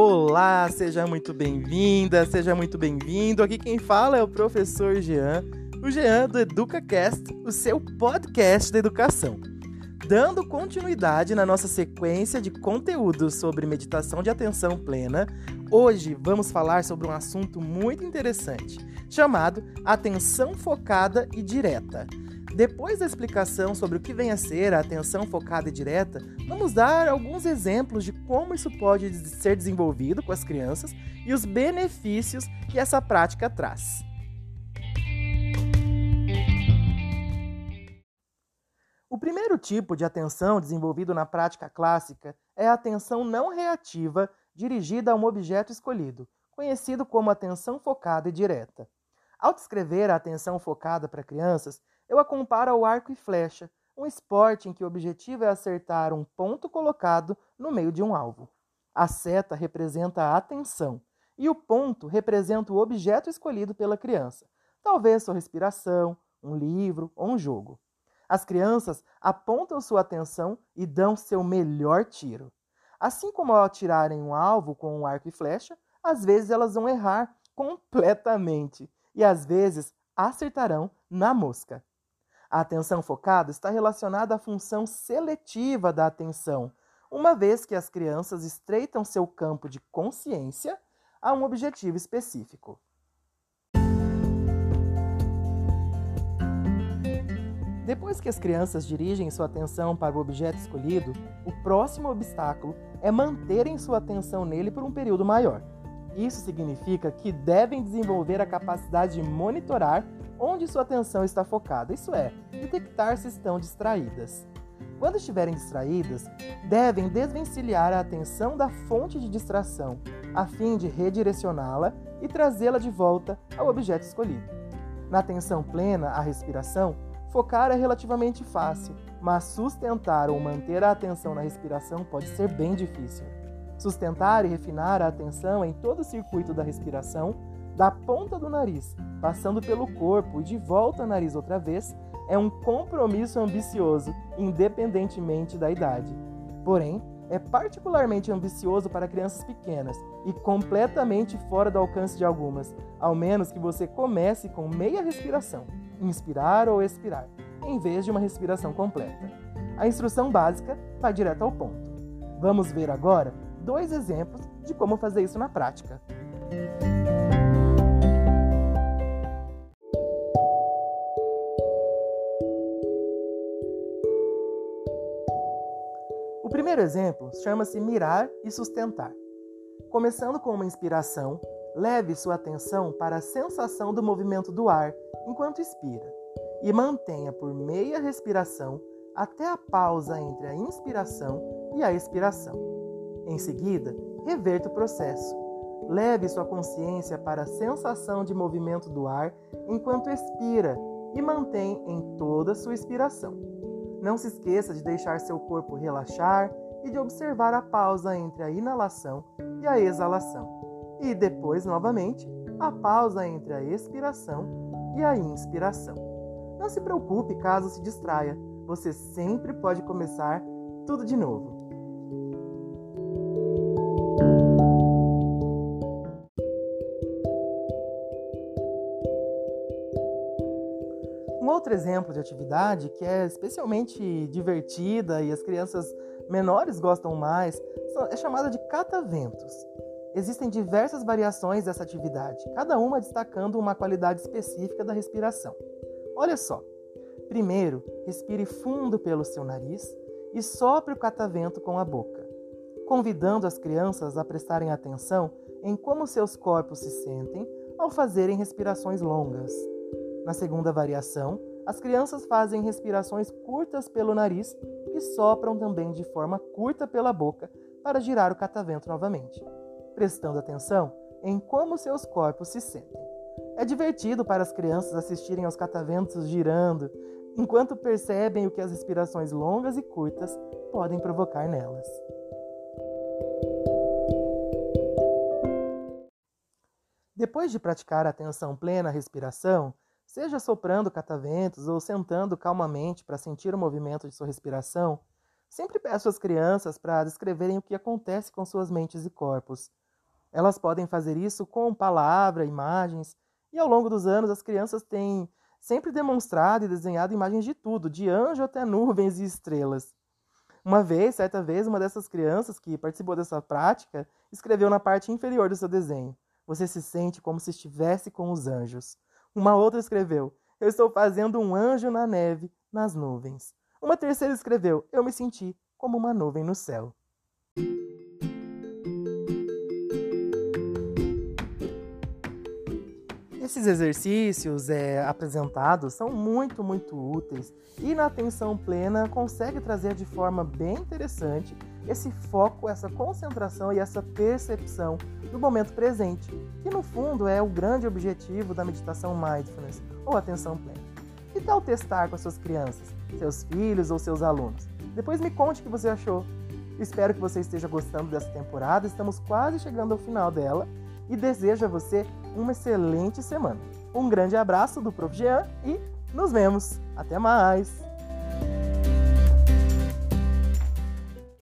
Olá, seja muito bem-vinda, seja muito bem-vindo. Aqui quem fala é o professor Jean, o Jean do EducaCast, o seu podcast da educação. Dando continuidade na nossa sequência de conteúdos sobre meditação de atenção plena, hoje vamos falar sobre um assunto muito interessante, chamado atenção focada e direta. Depois da explicação sobre o que vem a ser a atenção focada e direta, vamos dar alguns exemplos de como isso pode ser desenvolvido com as crianças e os benefícios que essa prática traz. O primeiro tipo de atenção desenvolvido na prática clássica é a atenção não reativa dirigida a um objeto escolhido, conhecido como atenção focada e direta. Ao descrever a atenção focada para crianças, eu a comparo ao arco e flecha, um esporte em que o objetivo é acertar um ponto colocado no meio de um alvo. A seta representa a atenção e o ponto representa o objeto escolhido pela criança, talvez sua respiração, um livro ou um jogo. As crianças apontam sua atenção e dão seu melhor tiro. Assim como ao atirarem um alvo com um arco e flecha, às vezes elas vão errar completamente e às vezes acertarão na mosca. A atenção focada está relacionada à função seletiva da atenção, uma vez que as crianças estreitam seu campo de consciência a um objetivo específico. Depois que as crianças dirigem sua atenção para o objeto escolhido, o próximo obstáculo é manterem sua atenção nele por um período maior. Isso significa que devem desenvolver a capacidade de monitorar onde sua atenção está focada, isso é, detectar se estão distraídas. Quando estiverem distraídas, devem desvencilhar a atenção da fonte de distração, a fim de redirecioná-la e trazê-la de volta ao objeto escolhido. Na atenção plena à respiração, focar é relativamente fácil, mas sustentar ou manter a atenção na respiração pode ser bem difícil. Sustentar e refinar a atenção em todo o circuito da respiração da ponta do nariz, passando pelo corpo e de volta ao nariz outra vez, é um compromisso ambicioso, independentemente da idade. Porém, é particularmente ambicioso para crianças pequenas e completamente fora do alcance de algumas, ao menos que você comece com meia respiração, inspirar ou expirar, em vez de uma respiração completa. A instrução básica vai direto ao ponto. Vamos ver agora dois exemplos de como fazer isso na prática. O primeiro exemplo chama-se mirar e sustentar. Começando com uma inspiração, leve sua atenção para a sensação do movimento do ar enquanto expira e mantenha por meia respiração até a pausa entre a inspiração e a expiração. Em seguida, reverta o processo. Leve sua consciência para a sensação de movimento do ar enquanto expira e mantém em toda sua expiração. Não se esqueça de deixar seu corpo relaxar e de observar a pausa entre a inalação e a exalação. E depois, novamente, a pausa entre a expiração e a inspiração. Não se preocupe caso se distraia, você sempre pode começar tudo de novo. Um outro exemplo de atividade que é especialmente divertida e as crianças menores gostam mais é chamada de cataventos. Existem diversas variações dessa atividade, cada uma destacando uma qualidade específica da respiração. Olha só. Primeiro, respire fundo pelo seu nariz e sopre o catavento com a boca, convidando as crianças a prestarem atenção em como seus corpos se sentem ao fazerem respirações longas. Na segunda variação, as crianças fazem respirações curtas pelo nariz e sopram também de forma curta pela boca para girar o catavento novamente, prestando atenção em como seus corpos se sentem. É divertido para as crianças assistirem aos cataventos girando, enquanto percebem o que as respirações longas e curtas podem provocar nelas. Depois de praticar a atenção plena à respiração, Seja soprando cataventos ou sentando calmamente para sentir o movimento de sua respiração, sempre peço às crianças para descreverem o que acontece com suas mentes e corpos. Elas podem fazer isso com palavra, imagens, e ao longo dos anos as crianças têm sempre demonstrado e desenhado imagens de tudo, de anjo até nuvens e estrelas. Uma vez, certa vez, uma dessas crianças que participou dessa prática escreveu na parte inferior do seu desenho: Você se sente como se estivesse com os anjos. Uma outra escreveu: Eu estou fazendo um anjo na neve, nas nuvens. Uma terceira escreveu: Eu me senti como uma nuvem no céu. Esses exercícios é, apresentados são muito, muito úteis e na atenção plena consegue trazer de forma bem interessante esse foco, essa concentração e essa percepção do momento presente, que no fundo é o grande objetivo da meditação mindfulness ou atenção plena. Que tal testar com as suas crianças, seus filhos ou seus alunos? Depois me conte o que você achou. Espero que você esteja gostando dessa temporada, estamos quase chegando ao final dela e desejo a você uma excelente semana. Um grande abraço do Prof. Jean e nos vemos. Até mais!